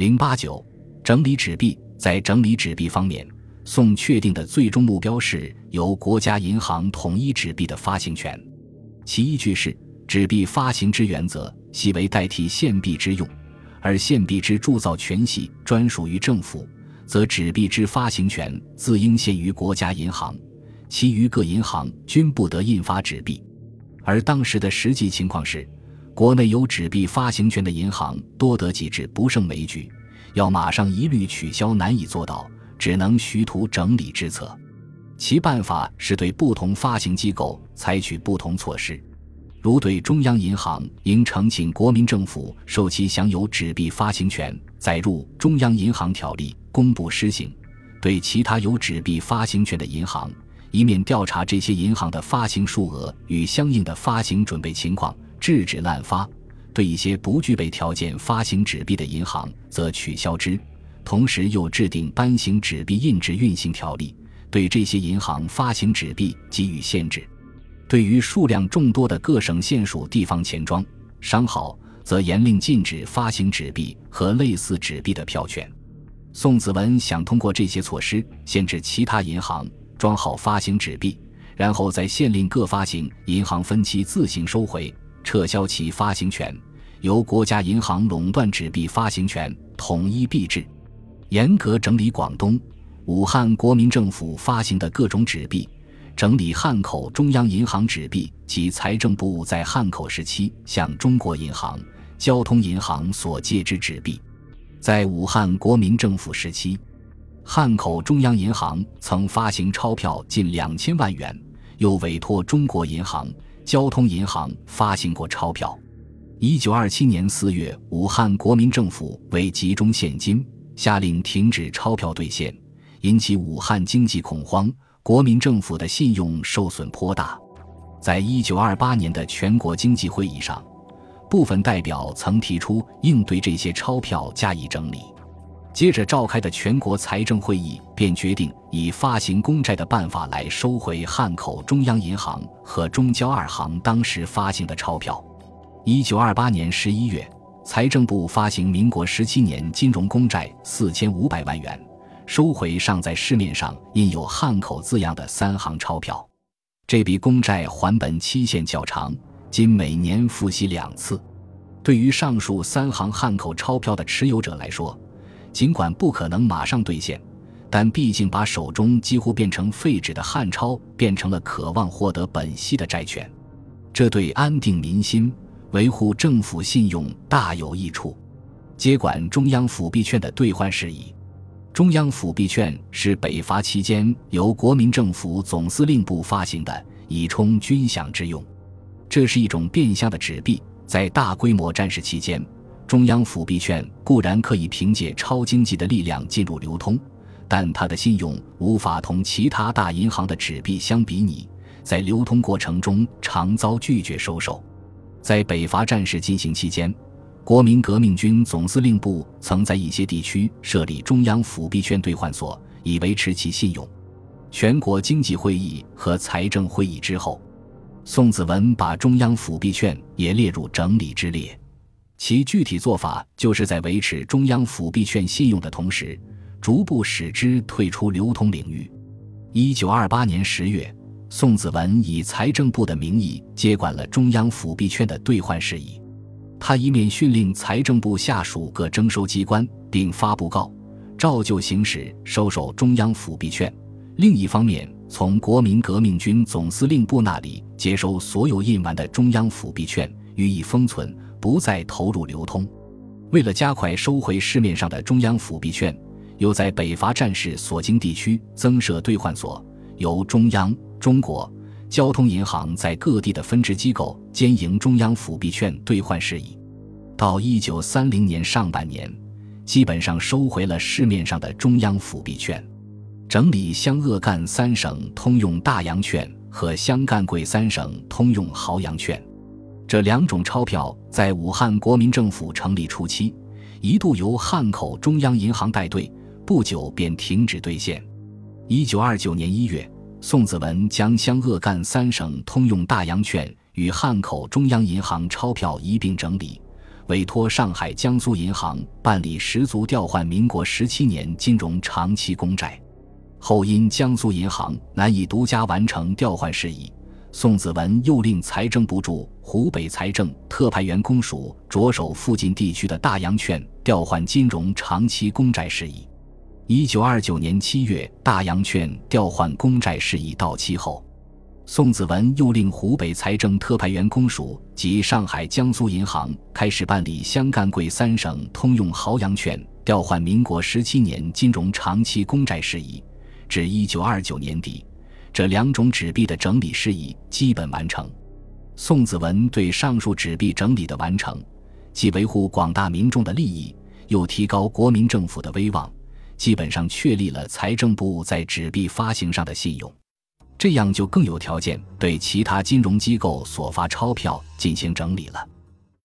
零八九，整理纸币。在整理纸币方面，宋确定的最终目标是由国家银行统一纸币的发行权，其依据是纸币发行之原则系为代替现币之用，而现币之铸造权系专属于政府，则纸币之发行权自应限于国家银行，其余各银行均不得印发纸币。而当时的实际情况是，国内有纸币发行权的银行多得几至不胜枚举。要马上一律取消难以做到，只能虚图整理之策。其办法是对不同发行机构采取不同措施，如对中央银行，应呈请国民政府授其享有纸币发行权，载入《中央银行条例》公布施行；对其他有纸币发行权的银行，以免调查这些银行的发行数额与相应的发行准备情况，制止滥发。对一些不具备条件发行纸币的银行，则取消之；同时又制定颁行纸币印制运行条例，对这些银行发行纸币给予限制。对于数量众多的各省县属地方钱庄、商号，则严令禁止发行纸币和类似纸币的票券。宋子文想通过这些措施，限制其他银行装号发行纸币，然后再限令各发行银行分期自行收回。撤销其发行权，由国家银行垄断纸币发行权，统一币制，严格整理广东、武汉国民政府发行的各种纸币，整理汉口中央银行纸币及财政部在汉口时期向中国银行、交通银行所借之纸币。在武汉国民政府时期，汉口中央银行曾发行钞票近两千万元，又委托中国银行。交通银行发行过钞票。一九二七年四月，武汉国民政府为集中现金，下令停止钞票兑现，引起武汉经济恐慌，国民政府的信用受损颇大。在一九二八年的全国经济会议上，部分代表曾提出应对这些钞票加以整理。接着召开的全国财政会议便决定以发行公债的办法来收回汉口中央银行和中交二行当时发行的钞票。一九二八年十一月，财政部发行民国十七年金融公债四千五百万元，收回尚在市面上印有汉口字样的三行钞票。这笔公债还本期限较长，仅每年付息两次。对于上述三行汉口钞票的持有者来说，尽管不可能马上兑现，但毕竟把手中几乎变成废纸的汉钞变成了渴望获得本息的债券，这对安定民心、维护政府信用大有益处。接管中央辅币券的兑换事宜，中央辅币券是北伐期间由国民政府总司令部发行的，以充军饷之用。这是一种变相的纸币，在大规模战事期间。中央辅币券固然可以凭借超经济的力量进入流通，但它的信用无法同其他大银行的纸币相比拟，在流通过程中常遭拒绝收手。在北伐战事进行期间，国民革命军总司令部曾在一些地区设立中央辅币券兑换所，以维持其信用。全国经济会议和财政会议之后，宋子文把中央辅币券也列入整理之列。其具体做法就是在维持中央辅币券信用的同时，逐步使之退出流通领域。一九二八年十月，宋子文以财政部的名义接管了中央辅币券的兑换事宜。他一面训令财政部下属各征收机关，并发布告，照旧行使收受中央辅币券；另一方面，从国民革命军总司令部那里接收所有印完的中央辅币券，予以封存。不再投入流通。为了加快收回市面上的中央辅币券，又在北伐战事所经地区增设兑换所，由中央、中国交通银行在各地的分支机构兼营中央辅币券兑换事宜。到一九三零年上半年，基本上收回了市面上的中央辅币券，整理湘鄂赣三省通用大洋券和湘赣桂三省通用豪洋券。这两种钞票在武汉国民政府成立初期，一度由汉口中央银行带队，不久便停止兑现。一九二九年一月，宋子文将湘鄂赣三省通用大洋券与汉口中央银行钞票一并整理，委托上海江苏银行办理十足调换民国十七年金融长期公债，后因江苏银行难以独家完成调换事宜，宋子文又令财政部驻湖北财政特派员公署着手附近地区的大洋券调换金融长期公债事宜。一九二九年七月，大洋券调换公债事宜到期后。宋子文又令湖北财政特派员公署及上海江苏银行开始办理湘赣桂三省通用豪洋券调换民国十七年金融长期公债事宜，至一九二九年底，这两种纸币的整理事宜基本完成。宋子文对上述纸币整理的完成，既维护广大民众的利益，又提高国民政府的威望，基本上确立了财政部在纸币发行上的信用。这样就更有条件对其他金融机构所发钞票进行整理了。